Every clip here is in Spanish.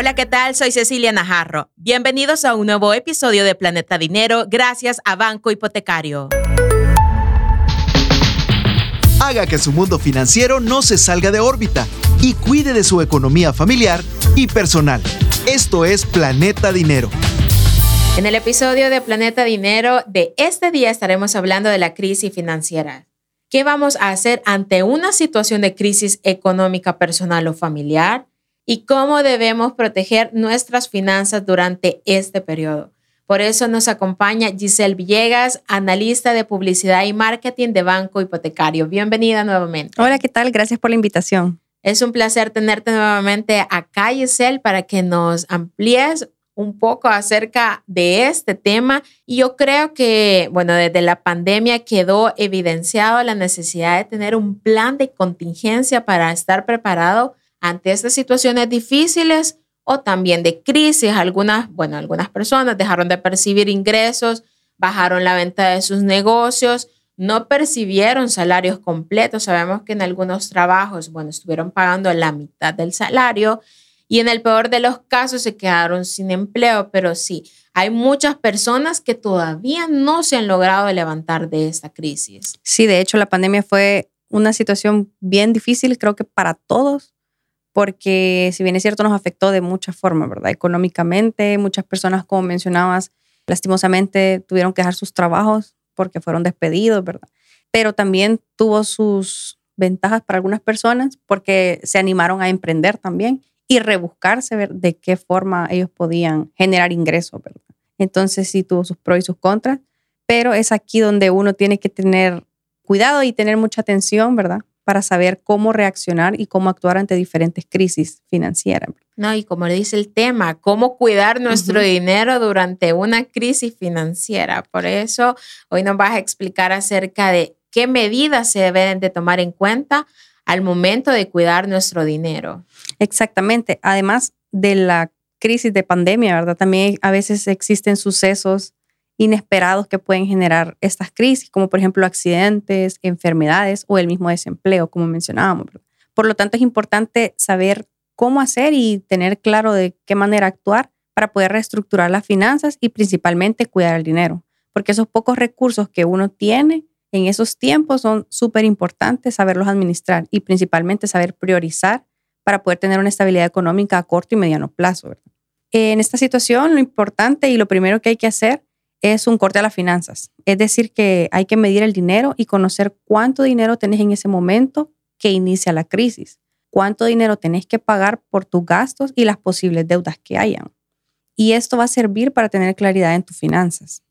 Hola, ¿qué tal? Soy Cecilia Najarro. Bienvenidos a un nuevo episodio de Planeta Dinero gracias a Banco Hipotecario. Haga que su mundo financiero no se salga de órbita y cuide de su economía familiar y personal. Esto es Planeta Dinero. En el episodio de Planeta Dinero de este día estaremos hablando de la crisis financiera. ¿Qué vamos a hacer ante una situación de crisis económica personal o familiar? ¿Y cómo debemos proteger nuestras finanzas durante este periodo? Por eso nos acompaña Giselle Villegas, analista de publicidad y marketing de Banco Hipotecario. Bienvenida nuevamente. Hola, ¿qué tal? Gracias por la invitación. Es un placer tenerte nuevamente acá, Giselle, para que nos amplíes un poco acerca de este tema y yo creo que, bueno, desde la pandemia quedó evidenciado la necesidad de tener un plan de contingencia para estar preparado ante estas situaciones difíciles o también de crisis. Algunas, bueno, algunas personas dejaron de percibir ingresos, bajaron la venta de sus negocios, no percibieron salarios completos. Sabemos que en algunos trabajos, bueno, estuvieron pagando la mitad del salario y en el peor de los casos se quedaron sin empleo, pero sí, hay muchas personas que todavía no se han logrado levantar de esta crisis. Sí, de hecho la pandemia fue una situación bien difícil, creo que para todos, porque si bien es cierto nos afectó de muchas formas, ¿verdad? Económicamente, muchas personas, como mencionabas, lastimosamente tuvieron que dejar sus trabajos porque fueron despedidos, ¿verdad? Pero también tuvo sus ventajas para algunas personas porque se animaron a emprender también y rebuscarse ver de qué forma ellos podían generar ingresos, ¿verdad? Entonces sí tuvo sus pros y sus contras, pero es aquí donde uno tiene que tener cuidado y tener mucha atención, ¿verdad? Para saber cómo reaccionar y cómo actuar ante diferentes crisis financieras. No, y como le dice el tema, cómo cuidar nuestro dinero durante una crisis financiera. Por eso hoy nos vas a explicar acerca de qué medidas se deben de tomar en cuenta al momento de cuidar nuestro dinero. Exactamente. Además de la crisis de pandemia, ¿verdad? También a veces existen sucesos inesperados que pueden generar estas crisis, como por ejemplo accidentes, enfermedades o el mismo desempleo, como mencionábamos. Por lo tanto, es importante saber cómo hacer y tener claro de qué manera actuar para poder reestructurar las finanzas y principalmente cuidar el dinero, porque esos pocos recursos que uno tiene en esos tiempos son súper importantes saberlos administrar y principalmente saber priorizar para poder tener una estabilidad económica a corto y mediano plazo. En esta situación, lo importante y lo primero que hay que hacer es un corte a las finanzas. Es decir, que hay que medir el dinero y conocer cuánto dinero tenés en ese momento que inicia la crisis, cuánto dinero tenés que pagar por tus gastos y las posibles deudas que hayan. Y esto va a servir para tener claridad en tus finanzas.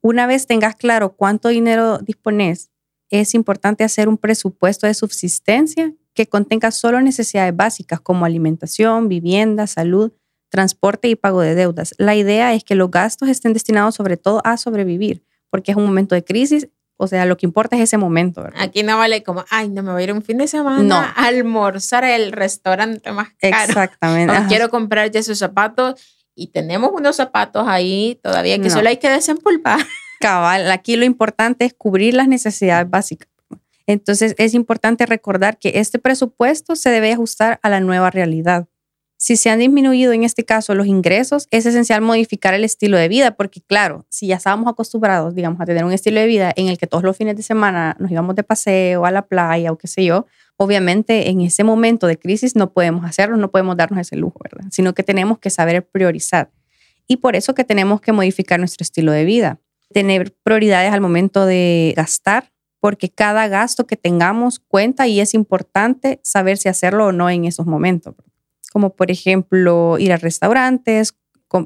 Una vez tengas claro cuánto dinero dispones, es importante hacer un presupuesto de subsistencia que contenga solo necesidades básicas como alimentación, vivienda, salud, transporte y pago de deudas. La idea es que los gastos estén destinados sobre todo a sobrevivir, porque es un momento de crisis, o sea, lo que importa es ese momento. Aquí no vale como, ay, no me voy a ir un fin de semana a almorzar el restaurante más caro. Exactamente. quiero comprar ya esos zapatos y tenemos unos zapatos ahí todavía que solo hay que desempolvar. Cabal, aquí lo importante es cubrir las necesidades básicas. Entonces es importante recordar que este presupuesto se debe ajustar a la nueva realidad. Si se han disminuido en este caso los ingresos, es esencial modificar el estilo de vida, porque claro, si ya estábamos acostumbrados, digamos, a tener un estilo de vida en el que todos los fines de semana nos íbamos de paseo a la playa o qué sé yo, obviamente en ese momento de crisis no podemos hacerlo, no podemos darnos ese lujo, ¿verdad? Sino que tenemos que saber priorizar. Y por eso que tenemos que modificar nuestro estilo de vida, tener prioridades al momento de gastar, porque cada gasto que tengamos cuenta y es importante saber si hacerlo o no en esos momentos. Como por ejemplo ir a restaurantes,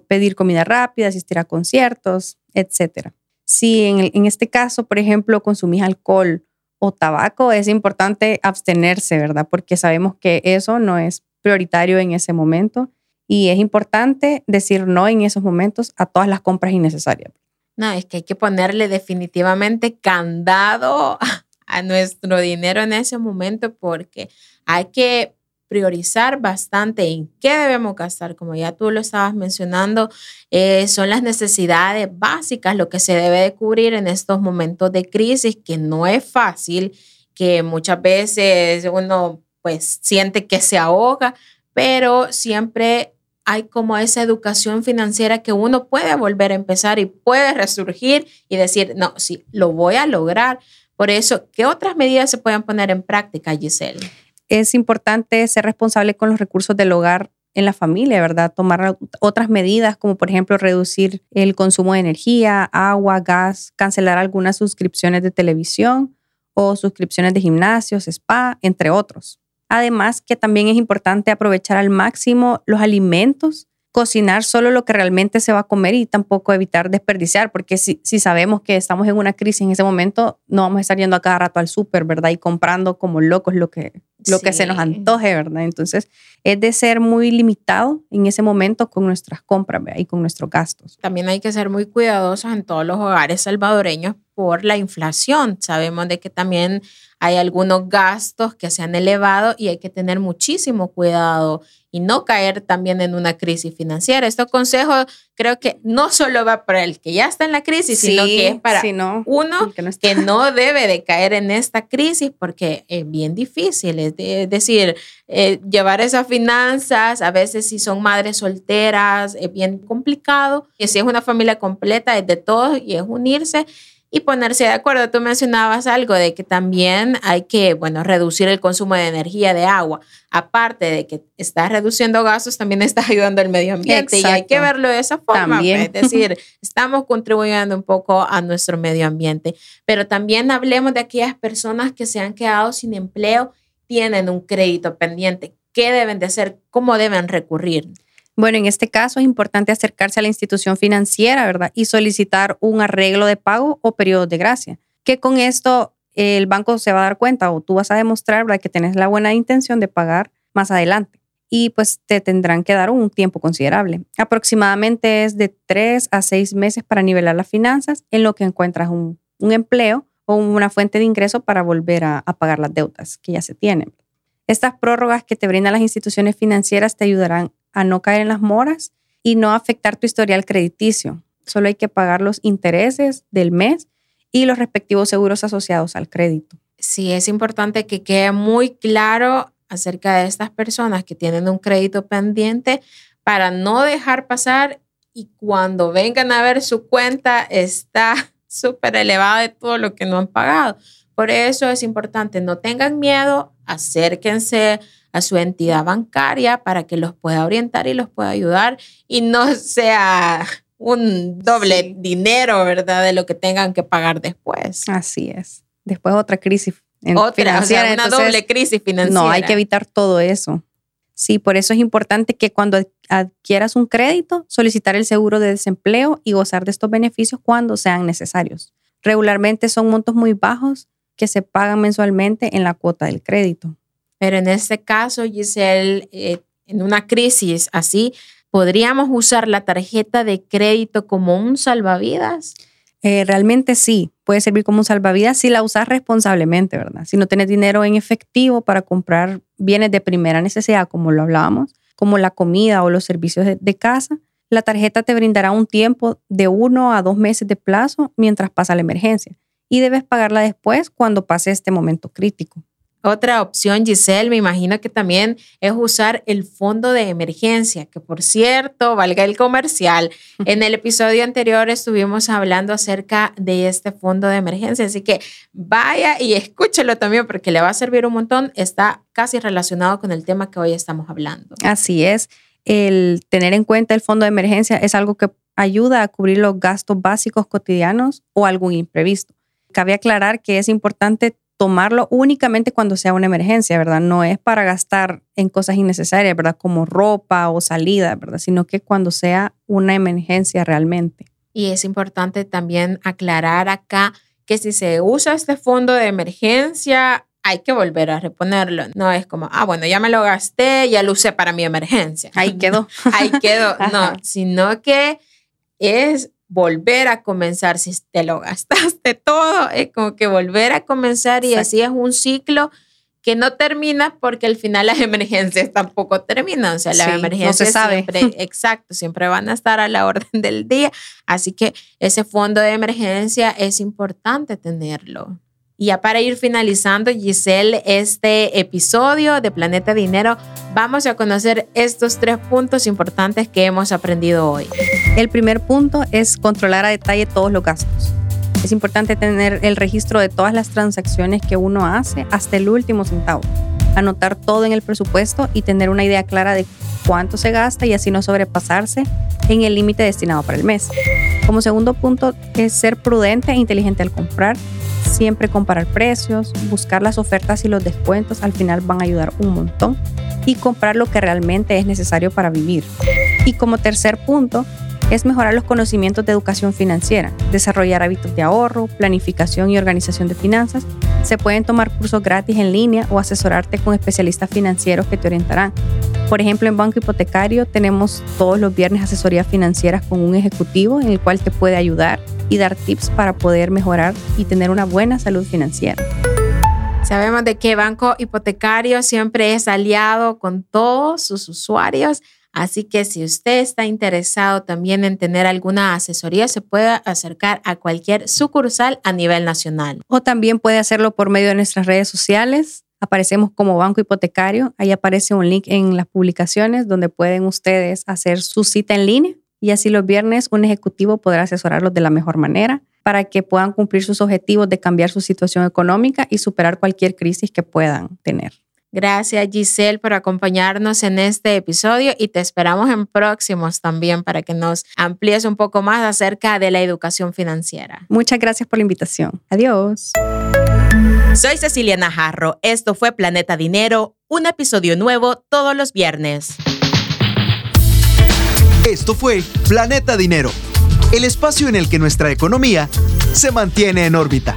pedir comida rápida, asistir a conciertos, etc. Si en, en este caso, por ejemplo, consumís alcohol o tabaco, es importante abstenerse, ¿verdad? Porque sabemos que eso no es prioritario en ese momento y es importante decir no en esos momentos a todas las compras innecesarias. No, es que hay que ponerle definitivamente candado a nuestro dinero en ese momento porque hay que priorizar bastante en qué debemos gastar, como ya tú lo estabas mencionando, eh, son las necesidades básicas, lo que se debe de cubrir en estos momentos de crisis, que no es fácil, que muchas veces uno pues siente que se ahoga, pero siempre hay como esa educación financiera que uno puede volver a empezar y puede resurgir y decir, no, sí, lo voy a lograr. Por eso, ¿qué otras medidas se pueden poner en práctica, Giselle? Es importante ser responsable con los recursos del hogar en la familia, ¿verdad? Tomar otras medidas como por ejemplo reducir el consumo de energía, agua, gas, cancelar algunas suscripciones de televisión o suscripciones de gimnasios, spa, entre otros. Además que también es importante aprovechar al máximo los alimentos cocinar solo lo que realmente se va a comer y tampoco evitar desperdiciar, porque si, si sabemos que estamos en una crisis en ese momento, no vamos a estar yendo a cada rato al súper, ¿verdad? Y comprando como locos lo que, lo que se nos antoje, ¿verdad? Entonces, es de ser muy limitado en ese momento con nuestras compras y con nuestros gastos. También hay que ser muy cuidadosos en todos los hogares salvadoreños por la inflación. Sabemos de que también hay algunos gastos que se han elevado y hay que tener muchísimo cuidado y no caer también en una crisis financiera. Este consejo creo que no solo va para el que ya está en la crisis, sino que es para uno que no, debe de caer en esta crisis porque es bien difícil. Es, decir, eh, llevar esas finanzas, a veces si son madres solteras, es bien complicado. Y si es una familia completa, es de todos y es unirse y ponerse de acuerdo. Tú mencionabas algo de que también hay que, bueno, reducir el consumo de energía, de agua. Aparte de que estás reduciendo gastos, también estás ayudando al medio ambiente y hay que verlo de esa forma. Pues. Es decir, estamos contribuyendo un poco a nuestro medio ambiente, pero también hablemos de aquellas personas que se han quedado sin empleo, tienen un crédito pendiente. ¿Qué deben de hacer? ¿Cómo deben recurrir? Bueno, en este caso es importante acercarse a la institución financiera, ¿verdad? Y solicitar un arreglo de pago o periodo de gracia. Que con esto el banco se va a dar cuenta o tú vas a demostrar, ¿verdad? Que tienes la buena intención de pagar más adelante. Y pues te tendrán que dar un tiempo considerable. Aproximadamente es de tres a seis meses para nivelar las finanzas en lo que encuentras un, empleo o una fuente de ingreso para volver a, a pagar las deudas que ya se tienen. Estas prórrogas que te brindan las instituciones financieras te ayudarán a no caer en las moras y no afectar tu historial crediticio. Solo hay que pagar los intereses del mes y los respectivos seguros asociados al crédito. Sí, es importante que quede muy claro acerca de estas personas que tienen un crédito pendiente para no dejar pasar y cuando vengan a ver su cuenta está súper elevada de todo lo que no han pagado. Por eso es importante, no tengan miedo, acérquense a su entidad bancaria para que los pueda orientar y los pueda ayudar y no sea un doble dinero, ¿verdad? De lo que tengan que pagar después. Así es. Después otra crisis otra, financiera. una doble crisis financiera. No, hay que evitar todo eso. Sí, por eso es importante que cuando adquieras un crédito, solicitar el seguro de desempleo y gozar de estos beneficios cuando sean necesarios. Regularmente son montos muy bajos que se pagan mensualmente en la cuota del crédito. Pero en este caso, Giselle, eh, en una crisis así, ¿podríamos usar la tarjeta de crédito como un salvavidas? Eh, realmente sí, puede servir como un salvavidas si la usas responsablemente, ¿verdad? Si no tienes dinero en efectivo para comprar bienes de primera necesidad, como lo hablábamos, como la comida o los servicios de casa, la tarjeta te brindará un tiempo de uno a dos meses de plazo mientras pasa la emergencia y debes pagarla después cuando pase este momento crítico. Otra opción, Giselle, me imagino que también es usar el fondo de emergencia, que por cierto, valga el comercial. En el episodio anterior estuvimos hablando acerca de este fondo de emergencia, así que vaya y escúchelo también porque le va a servir un montón. Está casi relacionado con el tema que hoy estamos hablando. Así es. El tener en cuenta el fondo de emergencia es algo que ayuda a cubrir los gastos básicos cotidianos o algún imprevisto. Cabe aclarar que es importante tomarlo únicamente cuando sea una emergencia, ¿verdad? No es para gastar en cosas innecesarias, ¿verdad? Como ropa o salida, ¿verdad? Sino que cuando sea una emergencia realmente. Y es importante también aclarar acá que si se usa este fondo de emergencia, hay que volver a reponerlo. No es como, ah, bueno, ya me lo gasté, ya lo usé para mi emergencia. Ahí quedó. Ahí quedó. No, sino que es volver a comenzar, si te lo gastaste todo, es como que volver a comenzar y así es un ciclo que no termina porque al final las emergencias tampoco terminan, o sea, las emergencias siempre, exacto, siempre van a estar a la orden del día, así que ese fondo de emergencia es importante tenerlo. Y ya para ir finalizando, Giselle, este episodio de Planeta Dinero, vamos a conocer estos tres puntos importantes que hemos aprendido hoy. El primer punto es controlar a detalle todos los gastos. Es importante tener el registro de todas las transacciones que uno hace hasta el último centavo. Anotar todo en el presupuesto y tener una idea clara de cuánto se gasta y así no sobrepasarse en el límite destinado para el mes. Como segundo punto es ser prudente e inteligente al comprar. Siempre comparar precios, buscar las ofertas y los descuentos al final van a ayudar un montón y comprar lo que realmente es necesario para vivir. Y como tercer punto, es mejorar los conocimientos de educación financiera, desarrollar hábitos de ahorro, planificación y organización de finanzas. Se pueden tomar cursos gratis en línea o asesorarte con especialistas financieros que te orientarán. Por ejemplo, en Banco Hipotecario tenemos todos los viernes asesorías financieras con un ejecutivo en el cual te puede ayudar y dar tips para poder mejorar y tener una buena salud financiera. Sabemos de que Banco Hipotecario siempre es aliado con todos sus usuarios Así que si usted está interesado también en tener alguna asesoría, se puede acercar a cualquier sucursal a nivel nacional. O también puede hacerlo por medio de nuestras redes sociales. Aparecemos como Banco Hipotecario. Ahí aparece un link en las publicaciones donde pueden ustedes hacer su cita en línea y así los viernes un ejecutivo podrá asesorarlos de la mejor manera para que puedan cumplir sus objetivos de cambiar su situación económica y superar cualquier crisis que puedan tener. Gracias Giselle por acompañarnos en este episodio y te esperamos en próximos también para que nos amplíes un poco más acerca de la educación financiera. Muchas gracias por la invitación. Adiós. Soy Cecilia Najarro. Esto fue Planeta Dinero, un episodio nuevo todos los viernes. Esto fue Planeta Dinero, el espacio en el que nuestra economía se mantiene en órbita.